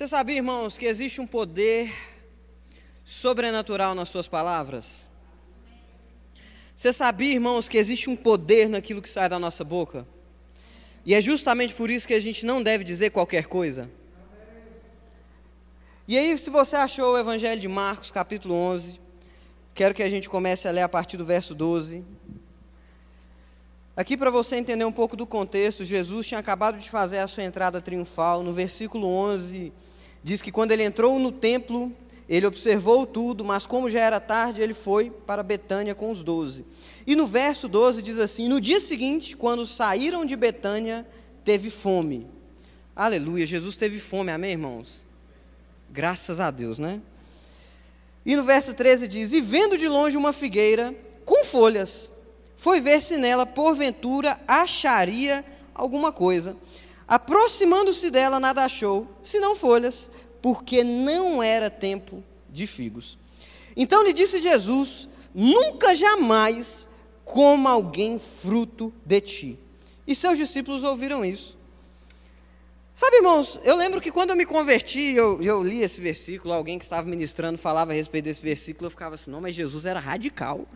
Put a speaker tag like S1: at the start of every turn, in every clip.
S1: Você sabia, irmãos, que existe um poder sobrenatural nas suas palavras? Você sabia, irmãos, que existe um poder naquilo que sai da nossa boca? E é justamente por isso que a gente não deve dizer qualquer coisa. E aí, se você achou o Evangelho de Marcos, capítulo 11, quero que a gente comece a ler a partir do verso 12. Aqui, para você entender um pouco do contexto, Jesus tinha acabado de fazer a sua entrada triunfal. No versículo 11, diz que quando ele entrou no templo, ele observou tudo, mas como já era tarde, ele foi para Betânia com os doze. E no verso 12 diz assim: No dia seguinte, quando saíram de Betânia, teve fome. Aleluia, Jesus teve fome, amém, irmãos? Graças a Deus, né? E no verso 13 diz: E vendo de longe uma figueira com folhas, foi ver se nela, porventura, acharia alguma coisa. Aproximando-se dela, nada achou, senão folhas, porque não era tempo de figos. Então lhe disse Jesus: Nunca jamais coma alguém fruto de ti. E seus discípulos ouviram isso. Sabe, irmãos, eu lembro que quando eu me converti, eu, eu li esse versículo, alguém que estava ministrando falava a respeito desse versículo, eu ficava assim, não, mas Jesus era radical.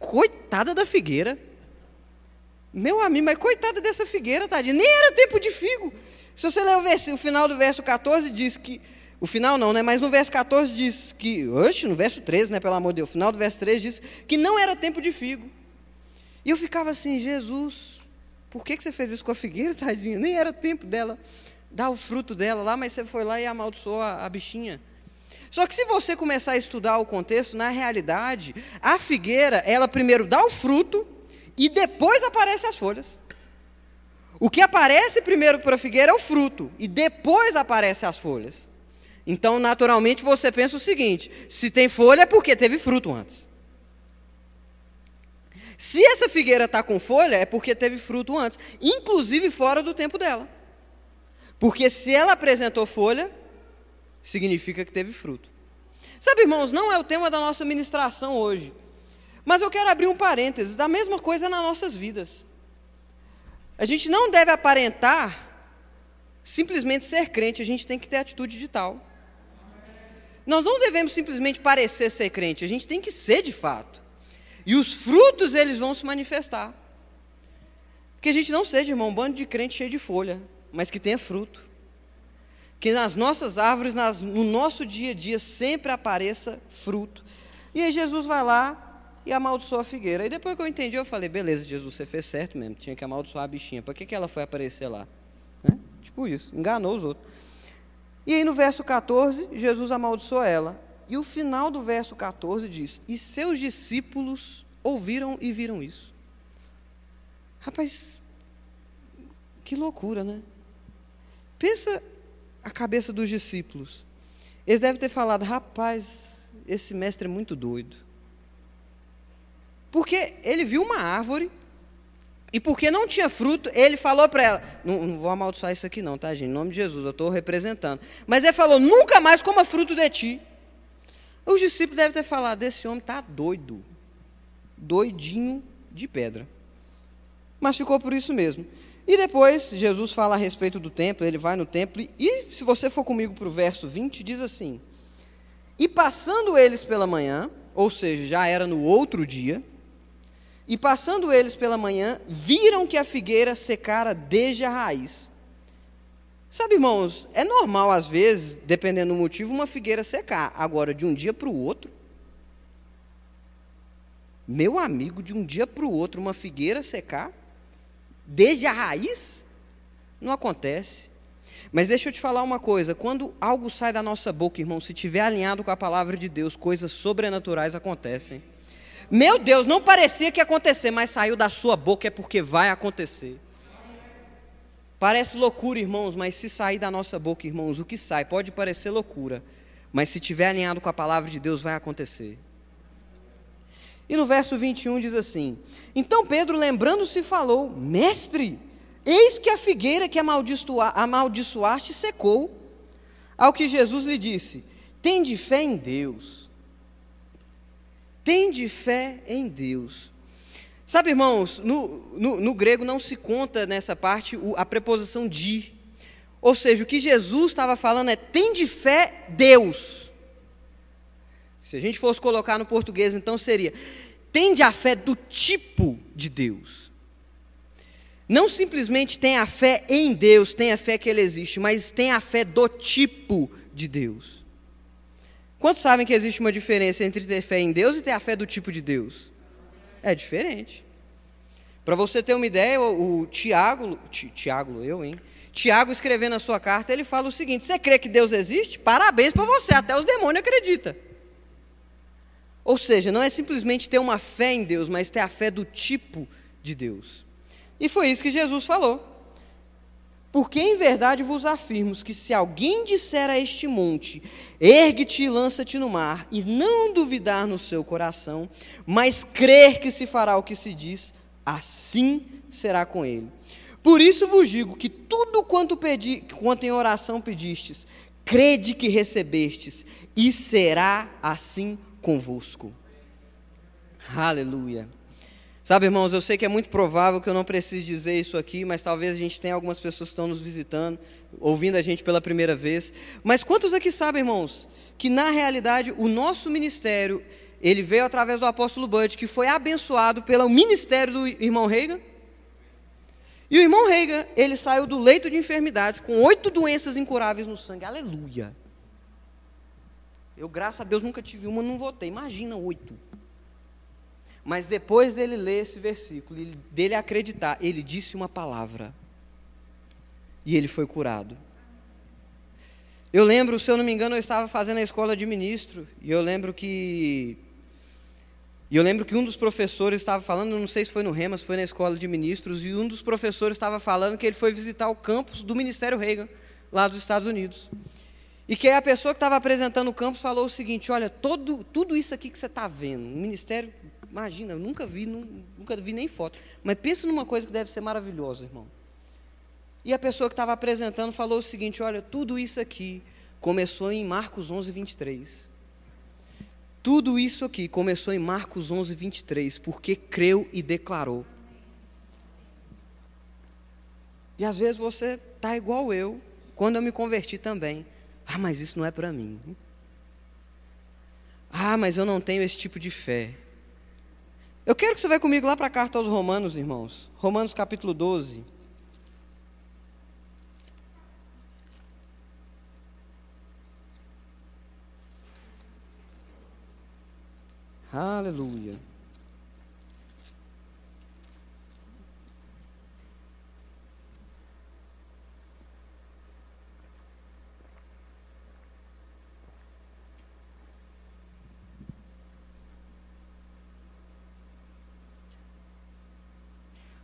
S1: Coitada da figueira. Meu amigo, mas coitada dessa figueira, tadinha. Nem era tempo de figo. Se você ler o, verso, o final do verso 14, diz que. O final não, né? Mas no verso 14 diz que. Oxe, no verso 13, né? Pelo amor de Deus. O final do verso 13 diz que não era tempo de figo. E eu ficava assim, Jesus, por que, que você fez isso com a figueira, tadinha? Nem era tempo dela dar o fruto dela lá, mas você foi lá e amaldiçoou a, a bichinha. Só que se você começar a estudar o contexto, na realidade, a figueira, ela primeiro dá o fruto e depois aparecem as folhas. O que aparece primeiro para a figueira é o fruto e depois aparecem as folhas. Então, naturalmente, você pensa o seguinte: se tem folha é porque teve fruto antes. Se essa figueira está com folha, é porque teve fruto antes, inclusive fora do tempo dela. Porque se ela apresentou folha, significa que teve fruto. Sabe, irmãos, não é o tema da nossa ministração hoje. Mas eu quero abrir um parênteses, da mesma coisa nas nossas vidas. A gente não deve aparentar simplesmente ser crente, a gente tem que ter atitude de tal. Nós não devemos simplesmente parecer ser crente, a gente tem que ser de fato. E os frutos eles vão se manifestar. Que a gente não seja, irmão, um bando de crente cheio de folha, mas que tenha fruto que nas nossas árvores, nas, no nosso dia a dia, sempre apareça fruto. E aí Jesus vai lá e amaldiçoa a figueira. E depois que eu entendi, eu falei, beleza, Jesus, você fez certo mesmo, tinha que amaldiçoar a bichinha. Para que, que ela foi aparecer lá? Né? Tipo isso, enganou os outros. E aí no verso 14, Jesus amaldiçoa ela. E o final do verso 14 diz: E seus discípulos ouviram e viram isso. Rapaz, que loucura, né? Pensa a cabeça dos discípulos. Eles devem ter falado: rapaz, esse mestre é muito doido. Porque ele viu uma árvore, e porque não tinha fruto, ele falou para ela: não, não, vou amaldiçoar isso aqui, não, tá, gente? Em nome de Jesus, eu estou representando. Mas ele falou: nunca mais coma fruto de ti. Os discípulos devem ter falado: esse homem está doido, doidinho de pedra. Mas ficou por isso mesmo. E depois Jesus fala a respeito do templo, ele vai no templo, e se você for comigo para o verso 20, diz assim: E passando eles pela manhã, ou seja, já era no outro dia, e passando eles pela manhã, viram que a figueira secara desde a raiz. Sabe, irmãos, é normal às vezes, dependendo do motivo, uma figueira secar. Agora, de um dia para o outro, meu amigo, de um dia para o outro, uma figueira secar, desde a raiz, não acontece. Mas deixa eu te falar uma coisa: quando algo sai da nossa boca, irmão, se estiver alinhado com a palavra de Deus, coisas sobrenaturais acontecem. Meu Deus, não parecia que ia acontecer, mas saiu da sua boca é porque vai acontecer. Parece loucura, irmãos, mas se sair da nossa boca, irmãos, o que sai pode parecer loucura, mas se estiver alinhado com a palavra de Deus, vai acontecer. E no verso 21 diz assim: Então Pedro, lembrando-se, falou: Mestre, eis que a figueira que amaldiçoaste secou. Ao que Jesus lhe disse: Tende fé em Deus. Tende fé em Deus. Sabe, irmãos, no, no, no grego não se conta nessa parte a preposição de. Ou seja, o que Jesus estava falando é: tem de fé Deus. Se a gente fosse colocar no português, então seria: tende a fé do tipo de Deus. Não simplesmente tem a fé em Deus, tem a fé que Ele existe, mas tem a fé do tipo de Deus. Quantos sabem que existe uma diferença entre ter fé em Deus e ter a fé do tipo de Deus? É diferente. Para você ter uma ideia, o, Tiago, Tiago, eu, hein? Tiago escrevendo a sua carta, ele fala o seguinte: você crê que Deus existe? Parabéns para você, até os demônios acreditam. Ou seja, não é simplesmente ter uma fé em Deus, mas ter a fé do tipo de Deus. E foi isso que Jesus falou. Porque em verdade vos afirmo que se alguém disser a este monte, ergue-te e lança-te no mar, e não duvidar no seu coração, mas crer que se fará o que se diz, assim será com ele. Por isso vos digo que tudo quanto, pedi, quanto em oração pedistes, crede que recebestes, e será assim convosco. Aleluia. Sabe, irmãos, eu sei que é muito provável que eu não precise dizer isso aqui, mas talvez a gente tenha algumas pessoas que estão nos visitando, ouvindo a gente pela primeira vez. Mas quantos aqui sabem, irmãos, que na realidade o nosso ministério, ele veio através do apóstolo Bud, que foi abençoado pelo ministério do irmão Reagan? E o irmão Reagan, ele saiu do leito de enfermidade com oito doenças incuráveis no sangue. Aleluia. Eu, graças a Deus, nunca tive uma, não votei. Imagina oito. Mas depois dele ler esse versículo, dele acreditar, ele disse uma palavra. E ele foi curado. Eu lembro, se eu não me engano, eu estava fazendo a escola de ministro, e eu lembro que e eu lembro que um dos professores estava falando, não sei se foi no Remas, foi na escola de ministros, e um dos professores estava falando que ele foi visitar o campus do Ministério Reagan, lá dos Estados Unidos. E que a pessoa que estava apresentando o campus falou o seguinte: olha, todo, tudo isso aqui que você está vendo, o ministério, imagina, eu nunca vi, nunca vi nem foto. Mas pensa numa coisa que deve ser maravilhosa, irmão. E a pessoa que estava apresentando falou o seguinte: olha, tudo isso aqui começou em Marcos 11, 23. Tudo isso aqui começou em Marcos 11, 23, porque creu e declarou. E às vezes você está igual eu, quando eu me converti também. Ah, mas isso não é para mim. Ah, mas eu não tenho esse tipo de fé. Eu quero que você vá comigo lá para a carta aos Romanos, irmãos. Romanos capítulo 12. Aleluia.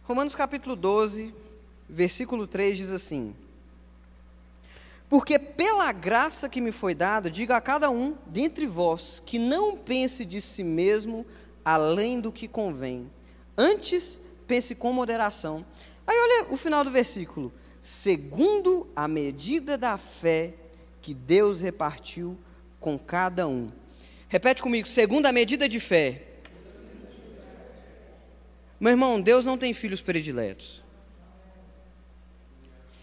S1: Romanos capítulo 12, versículo 3 diz assim: porque pela graça que me foi dada, diga a cada um dentre vós que não pense de si mesmo além do que convém. Antes, pense com moderação. Aí olha o final do versículo. Segundo a medida da fé que Deus repartiu com cada um. Repete comigo, segundo a medida de fé. Meu irmão, Deus não tem filhos prediletos.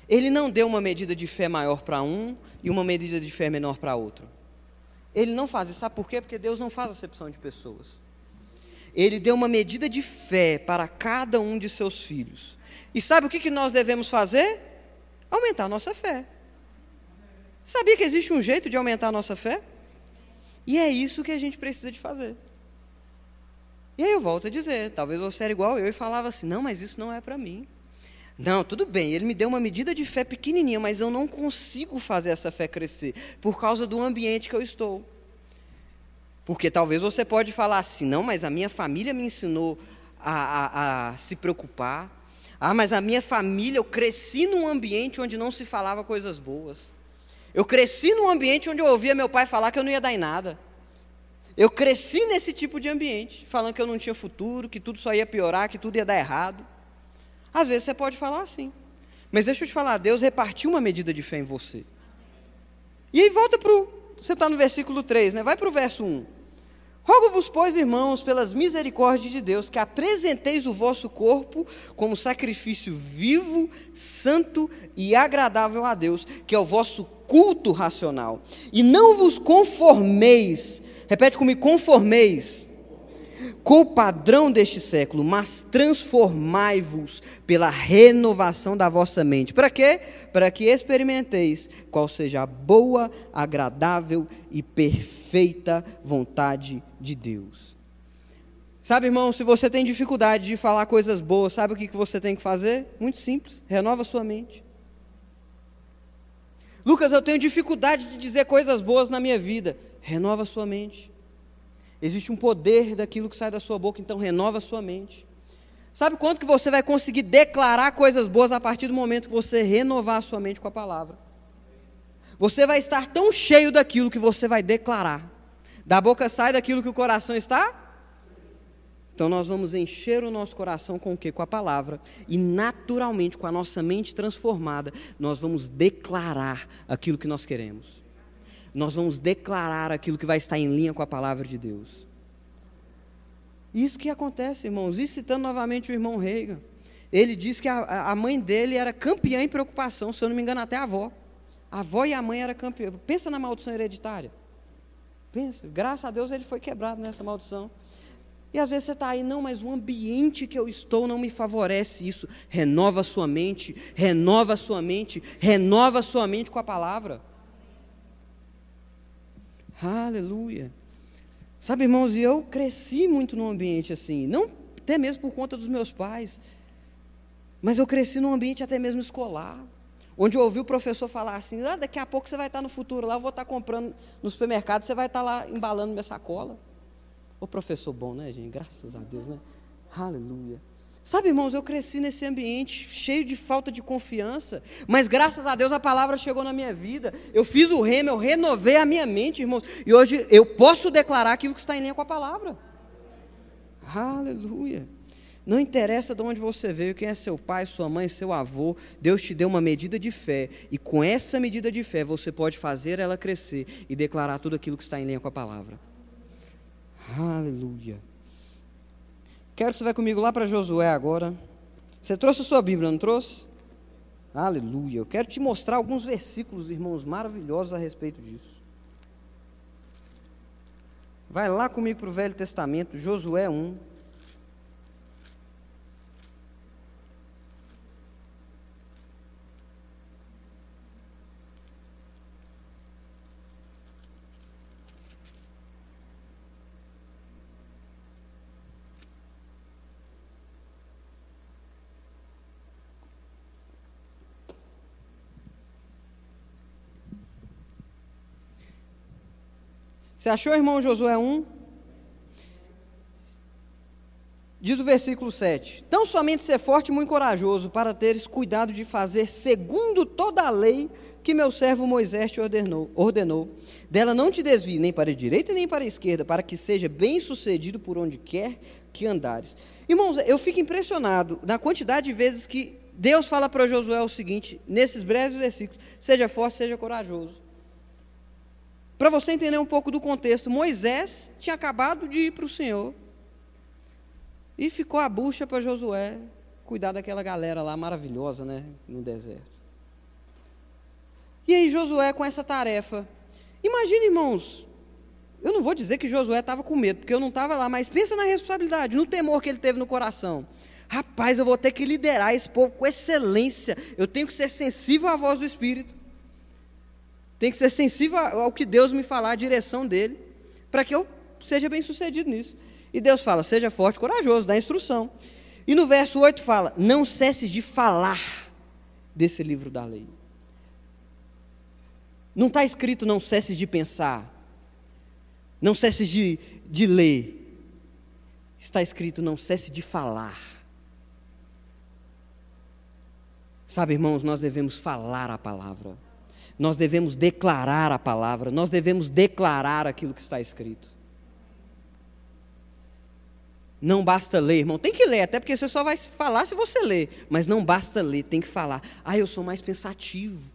S1: Ele não deu uma medida de fé maior para um e uma medida de fé menor para outro. Ele não faz isso. Sabe por quê? Porque Deus não faz acepção de pessoas. Ele deu uma medida de fé para cada um de seus filhos. E sabe o que, nós devemos fazer? Aumentar a nossa fé. Sabia que existe um jeito de aumentar a nossa fé? E é isso que a gente precisa de fazer. E aí eu volto a dizer, talvez você era igual eu e falava assim, não, mas isso não é para mim. Não, tudo bem, ele me deu uma medida de fé pequenininha, mas eu não consigo fazer essa fé crescer por causa do ambiente que eu estou. Porque talvez você pode falar assim, não, mas a minha família me ensinou a, a, a se preocupar. Ah, mas a minha família, eu cresci num ambiente onde não se falava coisas boas. Eu cresci num ambiente onde eu ouvia meu pai falar que eu não ia dar em nada. Eu cresci nesse tipo de ambiente, falando que eu não tinha futuro, que tudo só ia piorar, que tudo ia dar errado. Às vezes você pode falar assim. Mas deixa eu te falar, Deus repartiu uma medida de fé em você. E aí volta para o. Você está no versículo 3, né? Vai para o verso 1. Rogo-vos, pois, irmãos, pelas misericórdias de Deus, que apresenteis o vosso corpo como sacrifício vivo, santo e agradável a Deus, que é o vosso culto racional. E não vos conformeis, repete comigo, conformeis com o padrão deste século, mas transformai-vos pela renovação da vossa mente. Para quê? Para que experimenteis qual seja a boa, agradável e perfeita vontade de Deus. Sabe, irmão, se você tem dificuldade de falar coisas boas, sabe o que você tem que fazer? Muito simples: renova sua mente. Lucas, eu tenho dificuldade de dizer coisas boas na minha vida. Renova sua mente. Existe um poder daquilo que sai da sua boca, então renova a sua mente. Sabe quanto que você vai conseguir declarar coisas boas a partir do momento que você renovar a sua mente com a palavra? Você vai estar tão cheio daquilo que você vai declarar. Da boca sai daquilo que o coração está? Então nós vamos encher o nosso coração com o quê? Com a palavra. E naturalmente, com a nossa mente transformada, nós vamos declarar aquilo que nós queremos nós vamos declarar aquilo que vai estar em linha com a palavra de Deus. Isso que acontece, irmãos. E citando novamente o irmão Reagan, ele diz que a, a mãe dele era campeã em preocupação, se eu não me engano, até a avó. A avó e a mãe eram campeã. Pensa na maldição hereditária. Pensa, graças a Deus ele foi quebrado nessa maldição. E às vezes você está aí, não, mas o ambiente que eu estou não me favorece isso. Renova a sua mente, renova a sua mente, renova a sua mente com a palavra. Aleluia. Sabe, irmãos, eu cresci muito num ambiente assim, não até mesmo por conta dos meus pais, mas eu cresci num ambiente até mesmo escolar, onde eu ouvi o professor falar assim: ah, daqui a pouco você vai estar no futuro lá, eu vou estar comprando no supermercado, você vai estar lá embalando minha sacola. O professor bom, né, gente? Graças a Deus, né? Aleluia. Sabe, irmãos, eu cresci nesse ambiente cheio de falta de confiança, mas graças a Deus a palavra chegou na minha vida. Eu fiz o remo, eu renovei a minha mente, irmãos, e hoje eu posso declarar aquilo que está em linha com a palavra. Aleluia. Não interessa de onde você veio, quem é seu pai, sua mãe, seu avô, Deus te deu uma medida de fé, e com essa medida de fé você pode fazer ela crescer e declarar tudo aquilo que está em linha com a palavra. Aleluia. Quero que você vá comigo lá para Josué agora. Você trouxe a sua Bíblia, não trouxe? Aleluia. Eu quero te mostrar alguns versículos, irmãos, maravilhosos a respeito disso. Vai lá comigo para o Velho Testamento, Josué 1. Você achou, irmão Josué 1? Diz o versículo 7: Tão somente ser forte e muito corajoso, para teres cuidado de fazer segundo toda a lei que meu servo Moisés te ordenou. ordenou. Dela não te desvie nem para a direita nem para a esquerda, para que seja bem sucedido por onde quer que andares. Irmãos, eu fico impressionado na quantidade de vezes que Deus fala para Josué o seguinte, nesses breves versículos: seja forte, seja corajoso. Para você entender um pouco do contexto, Moisés tinha acabado de ir para o Senhor e ficou a bucha para Josué cuidar daquela galera lá maravilhosa, né, no deserto. E aí Josué com essa tarefa. Imagine, irmãos, eu não vou dizer que Josué estava com medo, porque eu não estava lá, mas pensa na responsabilidade, no temor que ele teve no coração. Rapaz, eu vou ter que liderar esse povo com excelência. Eu tenho que ser sensível à voz do Espírito. Tem que ser sensível ao que Deus me falar, a direção dele, para que eu seja bem sucedido nisso. E Deus fala: seja forte, corajoso, dá instrução. E no verso 8 fala: não cesses de falar desse livro da lei. Não está escrito não cesses de pensar, não cesses de, de ler. Está escrito não cesse de falar. Sabe, irmãos, nós devemos falar a palavra nós devemos declarar a palavra, nós devemos declarar aquilo que está escrito. Não basta ler, irmão. Tem que ler, até porque você só vai falar se você ler. Mas não basta ler, tem que falar. Ah, eu sou mais pensativo.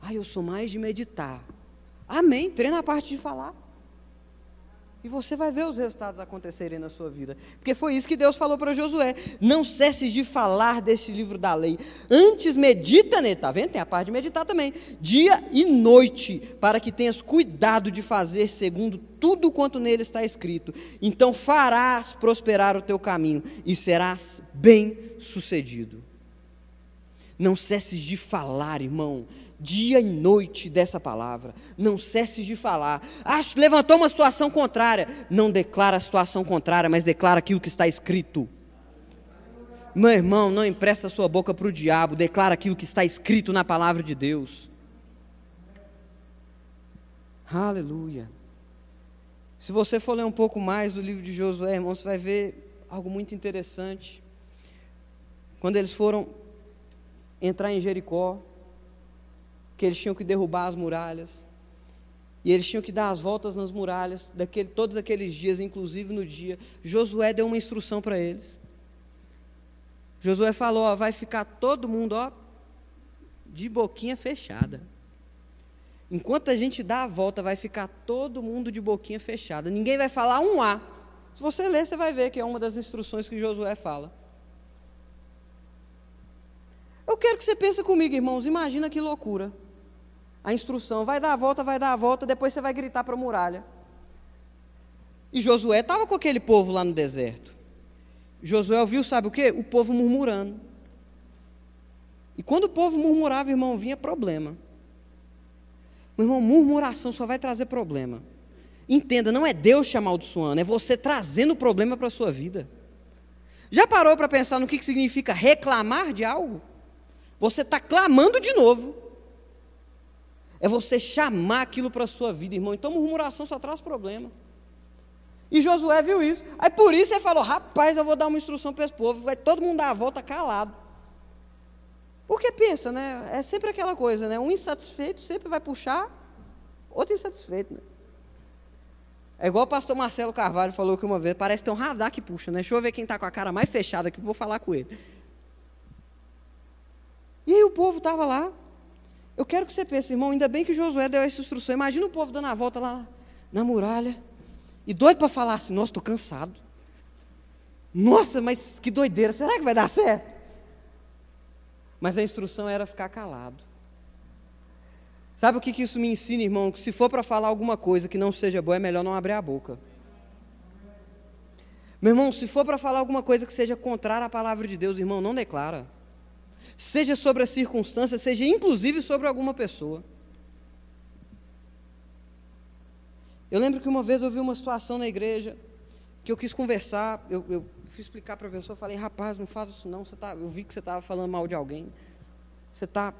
S1: Ah, eu sou mais de meditar. Amém. Treina a parte de falar. E você vai ver os resultados acontecerem na sua vida. Porque foi isso que Deus falou para Josué. Não cesses de falar deste livro da lei. Antes medita nele. Está vendo? Tem a parte de meditar também. Dia e noite. Para que tenhas cuidado de fazer segundo tudo quanto nele está escrito. Então farás prosperar o teu caminho. E serás bem sucedido. Não cesses de falar, irmão dia e noite dessa palavra. Não cesse de falar. Ah, levantou uma situação contrária. Não declara a situação contrária, mas declara aquilo que está escrito. Meu irmão, não empresta sua boca para o diabo, declara aquilo que está escrito na palavra de Deus. Aleluia. Se você for ler um pouco mais do livro de Josué, irmão, você vai ver algo muito interessante. Quando eles foram entrar em Jericó, que eles tinham que derrubar as muralhas. E eles tinham que dar as voltas nas muralhas, daquele, todos aqueles dias, inclusive no dia. Josué deu uma instrução para eles. Josué falou: ó, vai ficar todo mundo ó, de boquinha fechada. Enquanto a gente dá a volta, vai ficar todo mundo de boquinha fechada. Ninguém vai falar um A. Se você ler, você vai ver que é uma das instruções que Josué fala. Eu quero que você pense comigo, irmãos. Imagina que loucura a instrução, vai dar a volta, vai dar a volta, depois você vai gritar para a muralha. E Josué estava com aquele povo lá no deserto. Josué ouviu, sabe o que? O povo murmurando. E quando o povo murmurava, irmão, vinha problema. Meu irmão, murmuração só vai trazer problema. Entenda, não é Deus te amaldiçoando, é você trazendo problema para a sua vida. Já parou para pensar no que, que significa reclamar de algo? Você está clamando de novo. É você chamar aquilo para a sua vida, irmão. Então, murmuração só traz problema. E Josué viu isso. Aí por isso ele falou: rapaz, eu vou dar uma instrução para esse povo. Vai todo mundo dar a volta calado. Porque pensa, né? É sempre aquela coisa, né? Um insatisfeito sempre vai puxar outro insatisfeito. Né? É igual o pastor Marcelo Carvalho falou que uma vez, parece ter um radar que puxa, né? Deixa eu ver quem está com a cara mais fechada aqui, vou falar com ele. E aí o povo estava lá, eu quero que você pense, irmão, ainda bem que Josué deu essa instrução. Imagina o povo dando a volta lá na muralha. E doido para falar assim, nossa, estou cansado. Nossa, mas que doideira, será que vai dar certo? Mas a instrução era ficar calado. Sabe o que, que isso me ensina, irmão? Que se for para falar alguma coisa que não seja boa, é melhor não abrir a boca. Meu irmão, se for para falar alguma coisa que seja contrária à palavra de Deus, irmão, não declara seja sobre a circunstância, seja inclusive sobre alguma pessoa. Eu lembro que uma vez eu vi uma situação na igreja que eu quis conversar, eu, eu fui explicar para a pessoa, falei, rapaz, não faz isso não, você tá, eu vi que você estava falando mal de alguém, você está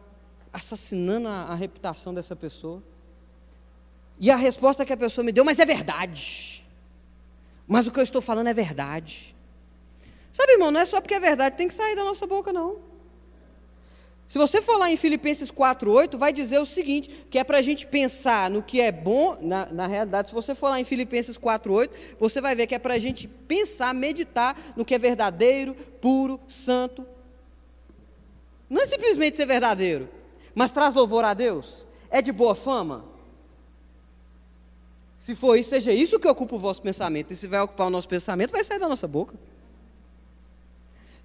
S1: assassinando a, a reputação dessa pessoa. E a resposta que a pessoa me deu, mas é verdade. Mas o que eu estou falando é verdade. Sabe, irmão, não é só porque é verdade, tem que sair da nossa boca, não. Se você for lá em Filipenses 4,8, vai dizer o seguinte: que é para a gente pensar no que é bom, na, na realidade, se você for lá em Filipenses 4,8, você vai ver que é para a gente pensar, meditar no que é verdadeiro, puro, santo. Não é simplesmente ser verdadeiro, mas traz louvor a Deus. É de boa fama? Se for isso, seja isso que ocupa o vosso pensamento. E se vai ocupar o nosso pensamento, vai sair da nossa boca.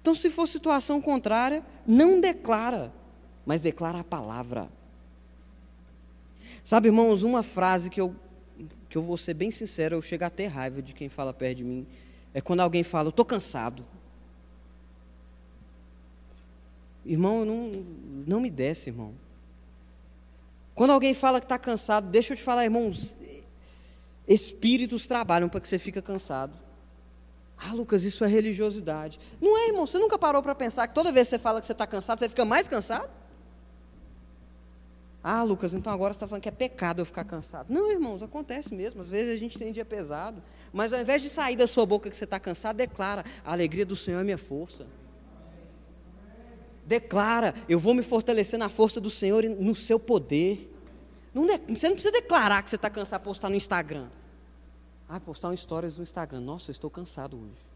S1: Então, se for situação contrária, não declara mas declara a palavra. Sabe, irmãos, uma frase que eu, que eu vou ser bem sincero, eu chego a ter raiva de quem fala perto de mim, é quando alguém fala, eu estou cansado. Irmão, não, não me desce, irmão. Quando alguém fala que está cansado, deixa eu te falar, irmãos, espíritos trabalham para que você fique cansado. Ah, Lucas, isso é religiosidade. Não é, irmão, você nunca parou para pensar que toda vez que você fala que você está cansado, você fica mais cansado? Ah, Lucas, então agora você está falando que é pecado eu ficar cansado. Não, irmãos, acontece mesmo. Às vezes a gente tem dia pesado. Mas ao invés de sair da sua boca que você está cansado, declara: a alegria do Senhor é minha força. Declara: eu vou me fortalecer na força do Senhor e no seu poder. Não você não precisa declarar que você está cansado postar no Instagram. Ah, postar um stories no Instagram. Nossa, eu estou cansado hoje.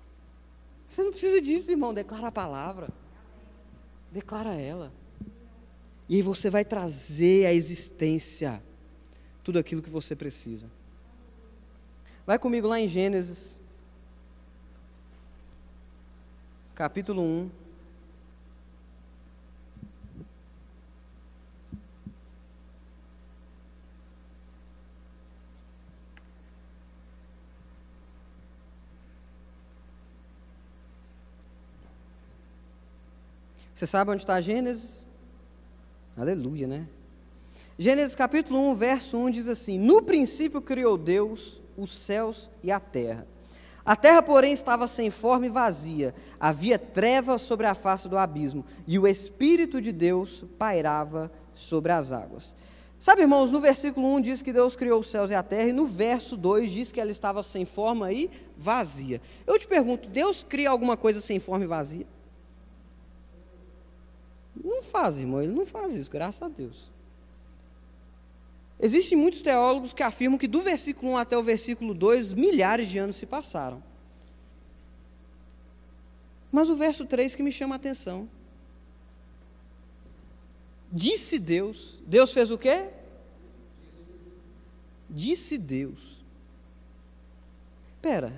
S1: Você não precisa disso, irmão. Declara a palavra. Declara ela. E aí você vai trazer à existência tudo aquilo que você precisa. Vai comigo lá em Gênesis, capítulo 1. Você sabe onde está Gênesis? Aleluia, né? Gênesis capítulo 1, verso 1 diz assim: No princípio criou Deus os céus e a terra. A terra, porém, estava sem forma e vazia, havia trevas sobre a face do abismo, e o Espírito de Deus pairava sobre as águas. Sabe, irmãos, no versículo 1 diz que Deus criou os céus e a terra, e no verso 2 diz que ela estava sem forma e vazia. Eu te pergunto: Deus cria alguma coisa sem forma e vazia? Não faz, irmão, ele não faz isso, graças a Deus. Existem muitos teólogos que afirmam que do versículo 1 até o versículo 2, milhares de anos se passaram. Mas o verso 3 que me chama a atenção. Disse Deus. Deus fez o quê? Disse Deus. Espera.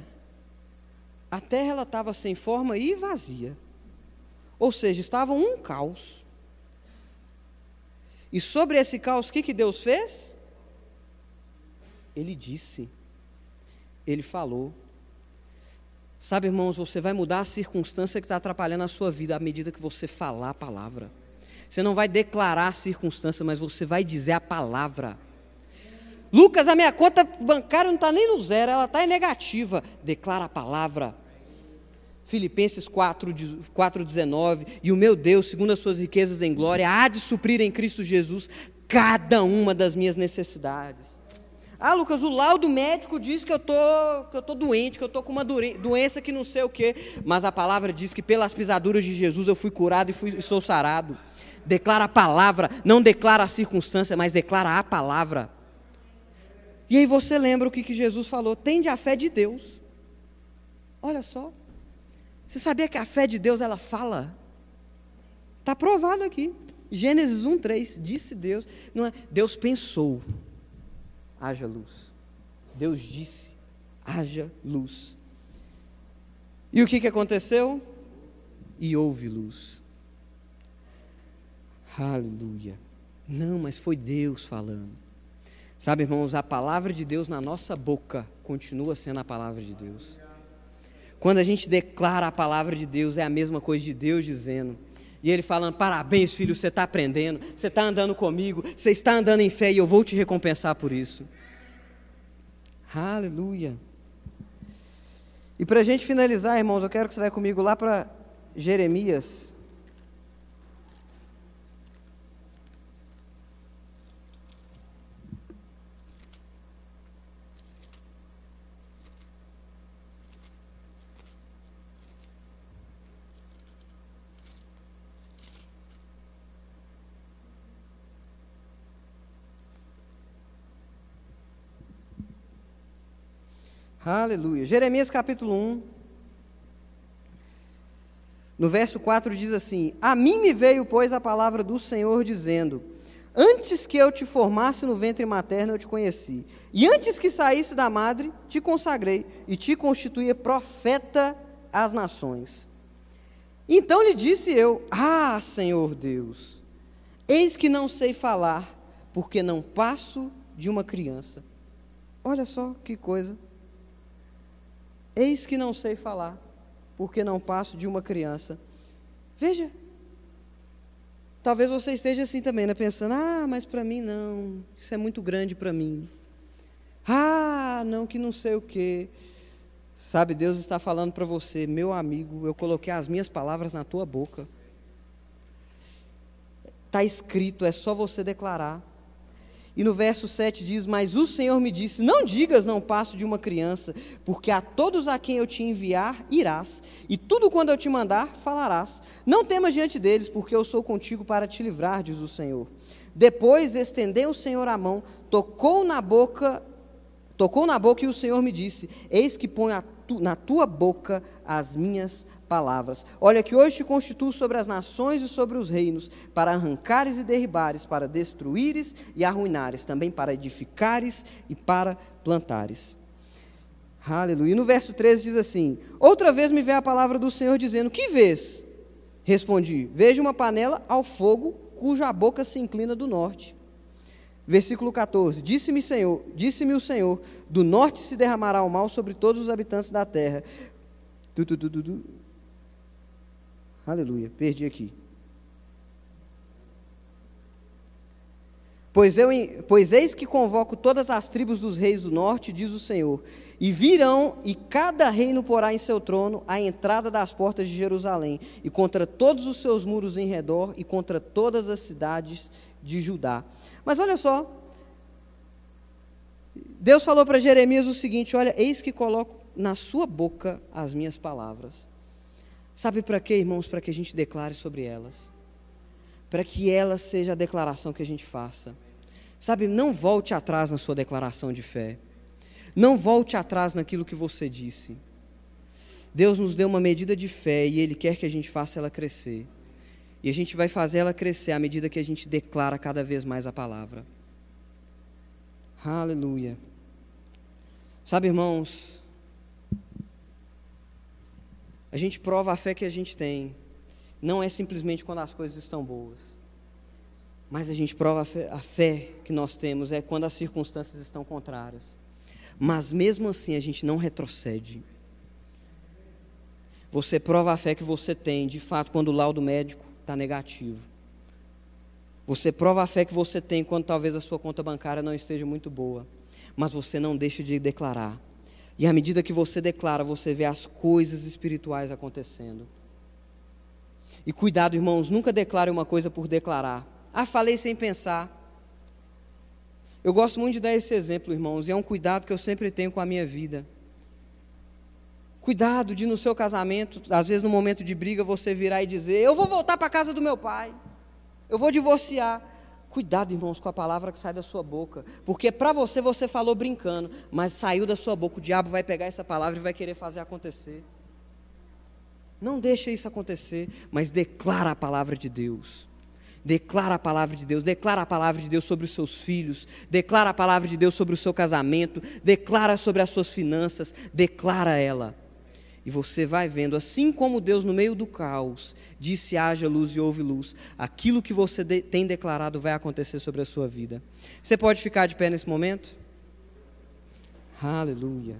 S1: A terra estava sem forma e vazia. Ou seja, estava um caos. E sobre esse caos, o que, que Deus fez? Ele disse, ele falou. Sabe, irmãos, você vai mudar a circunstância que está atrapalhando a sua vida à medida que você falar a palavra. Você não vai declarar a circunstância, mas você vai dizer a palavra. Lucas, a minha conta bancária não está nem no zero, ela está em negativa. Declara a palavra. Filipenses 4,19, 4, e o meu Deus, segundo as suas riquezas em glória, há de suprir em Cristo Jesus cada uma das minhas necessidades. Ah, Lucas, o laudo médico diz que eu tô, que eu tô doente, que eu tô com uma doença que não sei o quê, mas a palavra diz que pelas pisaduras de Jesus eu fui curado e, fui, e sou sarado. Declara a palavra, não declara a circunstância, mas declara a palavra. E aí você lembra o que, que Jesus falou? Tende a fé de Deus. Olha só. Você sabia que a fé de Deus ela fala? Está provado aqui. Gênesis 1, 3, disse Deus. Não é, Deus pensou, haja luz. Deus disse, haja luz. E o que, que aconteceu? E houve luz. Aleluia. Não, mas foi Deus falando. Sabe, irmãos, a palavra de Deus na nossa boca continua sendo a palavra de Deus. Quando a gente declara a palavra de Deus, é a mesma coisa de Deus dizendo. E ele falando: parabéns, filho, você está aprendendo, você está andando comigo, você está andando em fé e eu vou te recompensar por isso. Aleluia. E para a gente finalizar, irmãos, eu quero que você vá comigo lá para Jeremias. Aleluia. Jeremias capítulo 1. No verso 4 diz assim: A mim me veio, pois, a palavra do Senhor, dizendo: Antes que eu te formasse no ventre materno, eu te conheci. E antes que saísse da madre, te consagrei e te constituía profeta às nações. Então lhe disse eu: Ah, Senhor Deus, eis que não sei falar, porque não passo de uma criança. Olha só que coisa. Eis que não sei falar, porque não passo de uma criança. Veja. Talvez você esteja assim também, né? Pensando, ah, mas para mim não, isso é muito grande para mim. Ah, não, que não sei o quê. Sabe, Deus está falando para você, meu amigo, eu coloquei as minhas palavras na tua boca. Está escrito, é só você declarar. E no verso 7 diz: Mas o Senhor me disse: Não digas, não passo de uma criança, porque a todos a quem eu te enviar irás, e tudo quando eu te mandar falarás. Não temas diante deles, porque eu sou contigo para te livrar, diz o Senhor. Depois estendeu o Senhor a mão, tocou na boca, tocou na boca e o Senhor me disse: Eis que põe tu, na tua boca as minhas palavras. Olha que hoje te constituo sobre as nações e sobre os reinos, para arrancares e derribares, para destruíres e arruinares, também para edificares e para plantares. Aleluia. E no verso 13 diz assim: Outra vez me veio a palavra do Senhor dizendo: Que vês? Respondi: Vejo uma panela ao fogo, cuja boca se inclina do norte. Versículo 14: Disse-me Senhor, disse-me o Senhor: Do norte se derramará o mal sobre todos os habitantes da terra. Du, du, du, Aleluia, perdi aqui. Pois, eu, pois eis que convoco todas as tribos dos reis do norte, diz o Senhor, e virão, e cada reino porá em seu trono a entrada das portas de Jerusalém, e contra todos os seus muros em redor, e contra todas as cidades de Judá. Mas olha só, Deus falou para Jeremias o seguinte: Olha, eis que coloco na sua boca as minhas palavras. Sabe para quê, irmãos? Para que a gente declare sobre elas. Para que ela seja a declaração que a gente faça. Sabe, não volte atrás na sua declaração de fé. Não volte atrás naquilo que você disse. Deus nos deu uma medida de fé e Ele quer que a gente faça ela crescer. E a gente vai fazer ela crescer à medida que a gente declara cada vez mais a palavra. Aleluia. Sabe, irmãos, a gente prova a fé que a gente tem, não é simplesmente quando as coisas estão boas. Mas a gente prova a fé, a fé que nós temos é quando as circunstâncias estão contrárias. Mas mesmo assim a gente não retrocede. Você prova a fé que você tem, de fato, quando o laudo médico está negativo. Você prova a fé que você tem quando talvez a sua conta bancária não esteja muito boa. Mas você não deixa de declarar. E à medida que você declara, você vê as coisas espirituais acontecendo. E cuidado, irmãos, nunca declare uma coisa por declarar. Ah, falei sem pensar. Eu gosto muito de dar esse exemplo, irmãos, e é um cuidado que eu sempre tenho com a minha vida. Cuidado de no seu casamento, às vezes no momento de briga, você virar e dizer: Eu vou voltar para a casa do meu pai, eu vou divorciar. Cuidado, irmãos, com a palavra que sai da sua boca, porque para você você falou brincando, mas saiu da sua boca, o diabo vai pegar essa palavra e vai querer fazer acontecer. Não deixa isso acontecer, mas declara a palavra de Deus. Declara a palavra de Deus, declara a palavra de Deus sobre os seus filhos, declara a palavra de Deus sobre o seu casamento, declara sobre as suas finanças, declara ela. E você vai vendo, assim como Deus no meio do caos disse: haja luz e houve luz, aquilo que você de tem declarado vai acontecer sobre a sua vida. Você pode ficar de pé nesse momento? Aleluia.